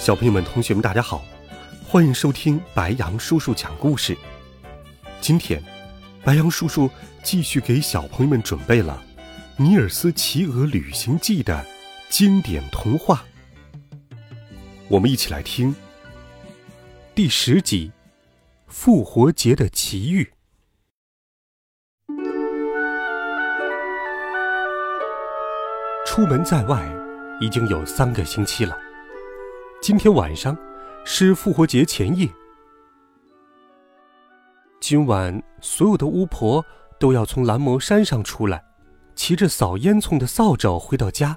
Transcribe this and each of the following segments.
小朋友们、同学们，大家好，欢迎收听白羊叔叔讲故事。今天，白羊叔叔继续给小朋友们准备了《尼尔斯骑鹅旅行记》的经典童话。我们一起来听第十集《复活节的奇遇》。出门在外已经有三个星期了。今天晚上是复活节前夜。今晚所有的巫婆都要从蓝魔山上出来，骑着扫烟囱的扫帚回到家。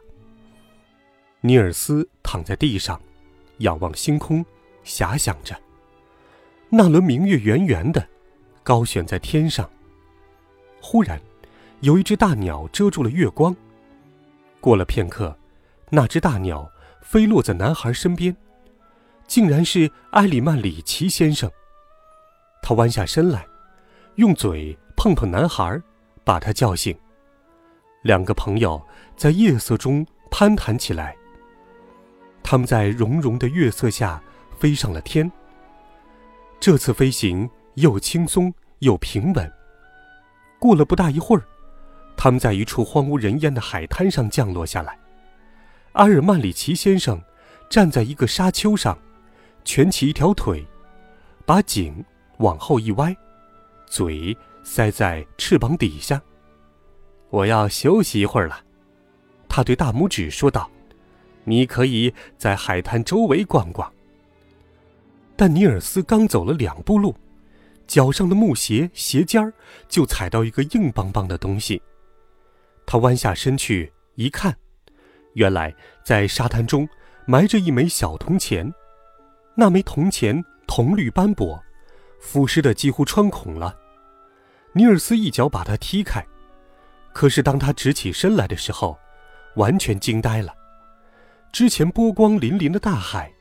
尼尔斯躺在地上，仰望星空，遐想着。那轮明月圆圆的，高悬在天上。忽然，有一只大鸟遮住了月光。过了片刻，那只大鸟。飞落在男孩身边，竟然是埃里曼里奇先生。他弯下身来，用嘴碰碰男孩，把他叫醒。两个朋友在夜色中攀谈起来。他们在融融的月色下飞上了天。这次飞行又轻松又平稳。过了不大一会儿，他们在一处荒无人烟的海滩上降落下来。阿尔曼里奇先生站在一个沙丘上，蜷起一条腿，把颈往后一歪，嘴塞在翅膀底下。我要休息一会儿了，他对大拇指说道：“你可以在海滩周围逛逛。”但尼尔斯刚走了两步路，脚上的木鞋鞋尖儿就踩到一个硬邦邦的东西。他弯下身去一看。原来在沙滩中埋着一枚小铜钱，那枚铜钱铜绿斑驳，腐蚀的几乎穿孔了。尼尔斯一脚把它踢开，可是当他直起身来的时候，完全惊呆了。之前波光粼粼的大海，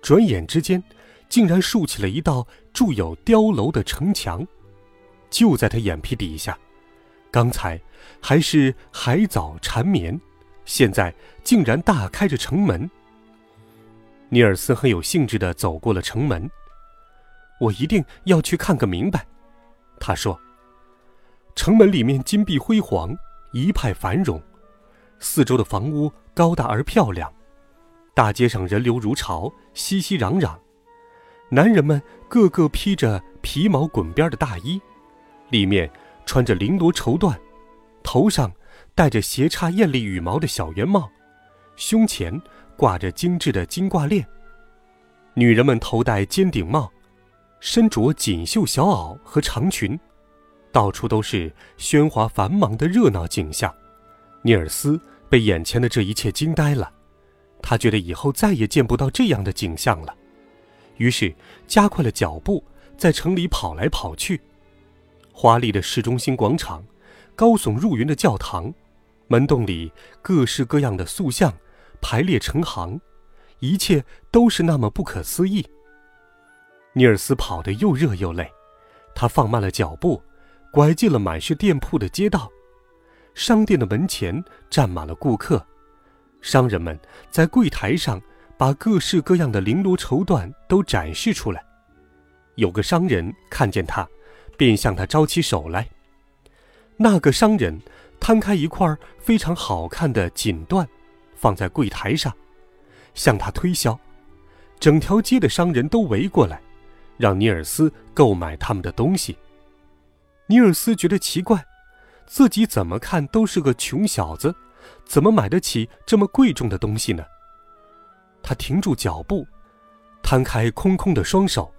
转眼之间竟然竖起了一道筑有碉楼的城墙，就在他眼皮底下。刚才还是海藻缠绵。现在竟然大开着城门。尼尔斯很有兴致地走过了城门。我一定要去看个明白，他说。城门里面金碧辉煌，一派繁荣，四周的房屋高大而漂亮，大街上人流如潮，熙熙攘攘，男人们个个披着皮毛滚边的大衣，里面穿着绫罗绸缎，头上。戴着斜插艳丽羽毛的小圆帽，胸前挂着精致的金挂链。女人们头戴尖顶帽，身着锦绣小袄和长裙，到处都是喧哗繁忙的热闹景象。尼尔斯被眼前的这一切惊呆了，他觉得以后再也见不到这样的景象了，于是加快了脚步，在城里跑来跑去。华丽的市中心广场，高耸入云的教堂。门洞里各式各样的塑像排列成行，一切都是那么不可思议。尼尔斯跑得又热又累，他放慢了脚步，拐进了满是店铺的街道。商店的门前站满了顾客，商人们在柜台上把各式各样的绫罗绸缎都展示出来。有个商人看见他，便向他招起手来。那个商人。摊开一块非常好看的锦缎，放在柜台上，向他推销。整条街的商人都围过来，让尼尔斯购买他们的东西。尼尔斯觉得奇怪，自己怎么看都是个穷小子，怎么买得起这么贵重的东西呢？他停住脚步，摊开空空的双手，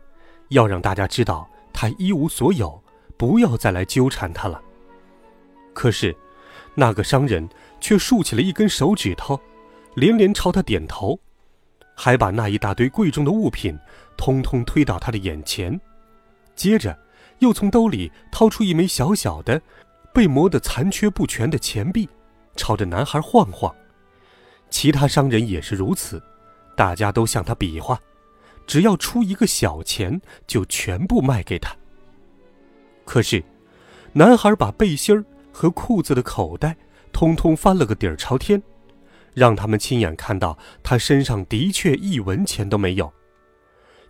要让大家知道他一无所有，不要再来纠缠他了。可是。那个商人却竖起了一根手指头，连连朝他点头，还把那一大堆贵重的物品通通推到他的眼前，接着又从兜里掏出一枚小小的、被磨得残缺不全的钱币，朝着男孩晃晃。其他商人也是如此，大家都向他比划，只要出一个小钱，就全部卖给他。可是，男孩把背心儿和裤子的口袋通通翻了个底儿朝天，让他们亲眼看到他身上的确一文钱都没有。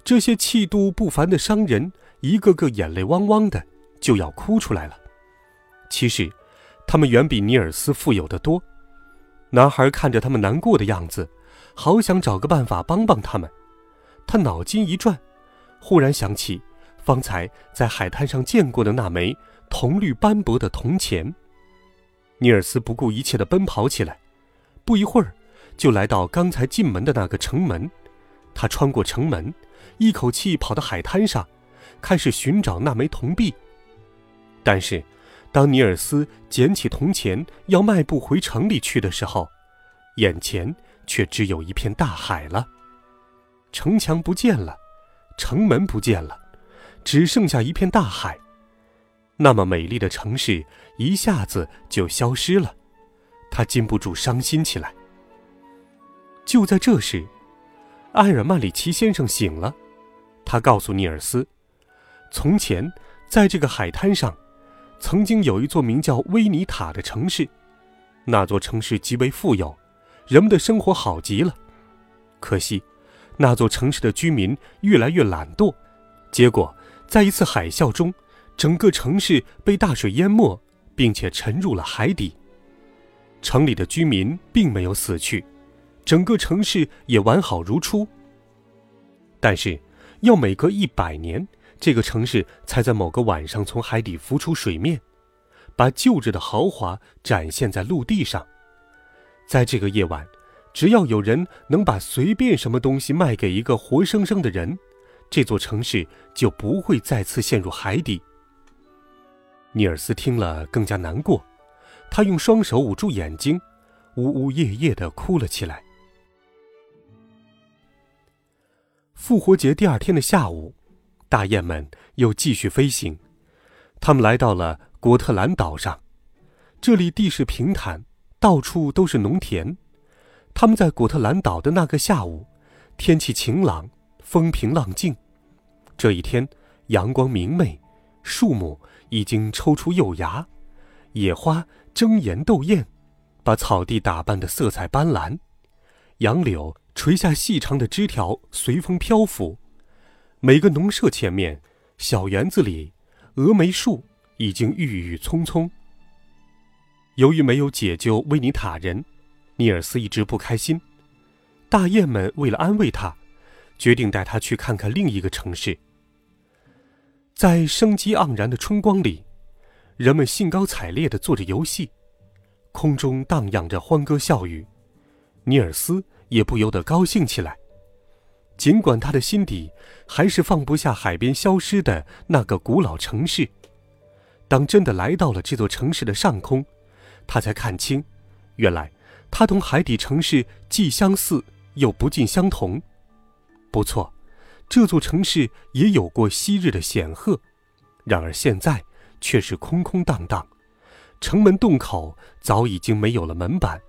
这些气度不凡的商人一个个眼泪汪汪的，就要哭出来了。其实，他们远比尼尔斯富有的多。男孩看着他们难过的样子，好想找个办法帮帮他们。他脑筋一转，忽然想起方才在海滩上见过的那枚铜绿斑驳的铜钱。尼尔斯不顾一切地奔跑起来，不一会儿，就来到刚才进门的那个城门。他穿过城门，一口气跑到海滩上，开始寻找那枚铜币。但是，当尼尔斯捡起铜钱要迈步回城里去的时候，眼前却只有一片大海了。城墙不见了，城门不见了，只剩下一片大海。那么美丽的城市一下子就消失了，他禁不住伤心起来。就在这时，埃尔曼里奇先生醒了，他告诉尼尔斯，从前在这个海滩上。曾经有一座名叫威尼塔的城市，那座城市极为富有，人们的生活好极了。可惜，那座城市的居民越来越懒惰，结果在一次海啸中，整个城市被大水淹没，并且沉入了海底。城里的居民并没有死去，整个城市也完好如初。但是，要每隔一百年。这个城市才在某个晚上从海底浮出水面，把旧日的豪华展现在陆地上。在这个夜晚，只要有人能把随便什么东西卖给一个活生生的人，这座城市就不会再次陷入海底。尼尔斯听了更加难过，他用双手捂住眼睛，呜呜咽咽地哭了起来。复活节第二天的下午。大雁们又继续飞行，他们来到了果特兰岛上。这里地势平坦，到处都是农田。他们在果特兰岛的那个下午，天气晴朗，风平浪静。这一天，阳光明媚，树木已经抽出幼芽，野花争妍斗艳，把草地打扮得色彩斑斓。杨柳垂下细长的枝条，随风飘拂。每个农舍前面，小园子里，峨眉树已经郁郁葱葱。由于没有解救威尼塔人，尼尔斯一直不开心。大雁们为了安慰他，决定带他去看看另一个城市。在生机盎然的春光里，人们兴高采烈地做着游戏，空中荡漾着欢歌笑语，尼尔斯也不由得高兴起来。尽管他的心底还是放不下海边消失的那个古老城市，当真的来到了这座城市的上空，他才看清，原来它同海底城市既相似又不尽相同。不错，这座城市也有过昔日的显赫，然而现在却是空空荡荡，城门洞口早已经没有了门板，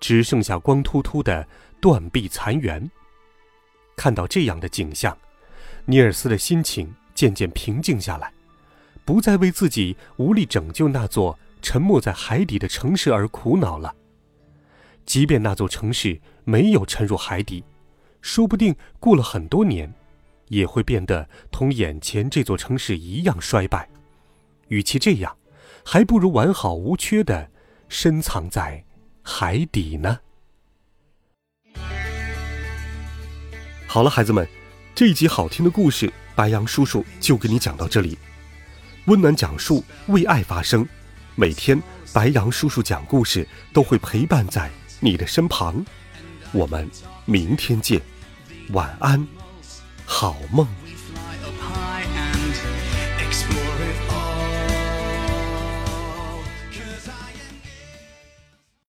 只剩下光秃秃的断壁残垣。看到这样的景象，尼尔斯的心情渐渐平静下来，不再为自己无力拯救那座沉没在海底的城市而苦恼了。即便那座城市没有沉入海底，说不定过了很多年，也会变得同眼前这座城市一样衰败。与其这样，还不如完好无缺的深藏在海底呢。好了，孩子们，这一集好听的故事，白羊叔叔就给你讲到这里。温暖讲述，为爱发声。每天，白羊叔叔讲故事都会陪伴在你的身旁。我们明天见，晚安，好梦。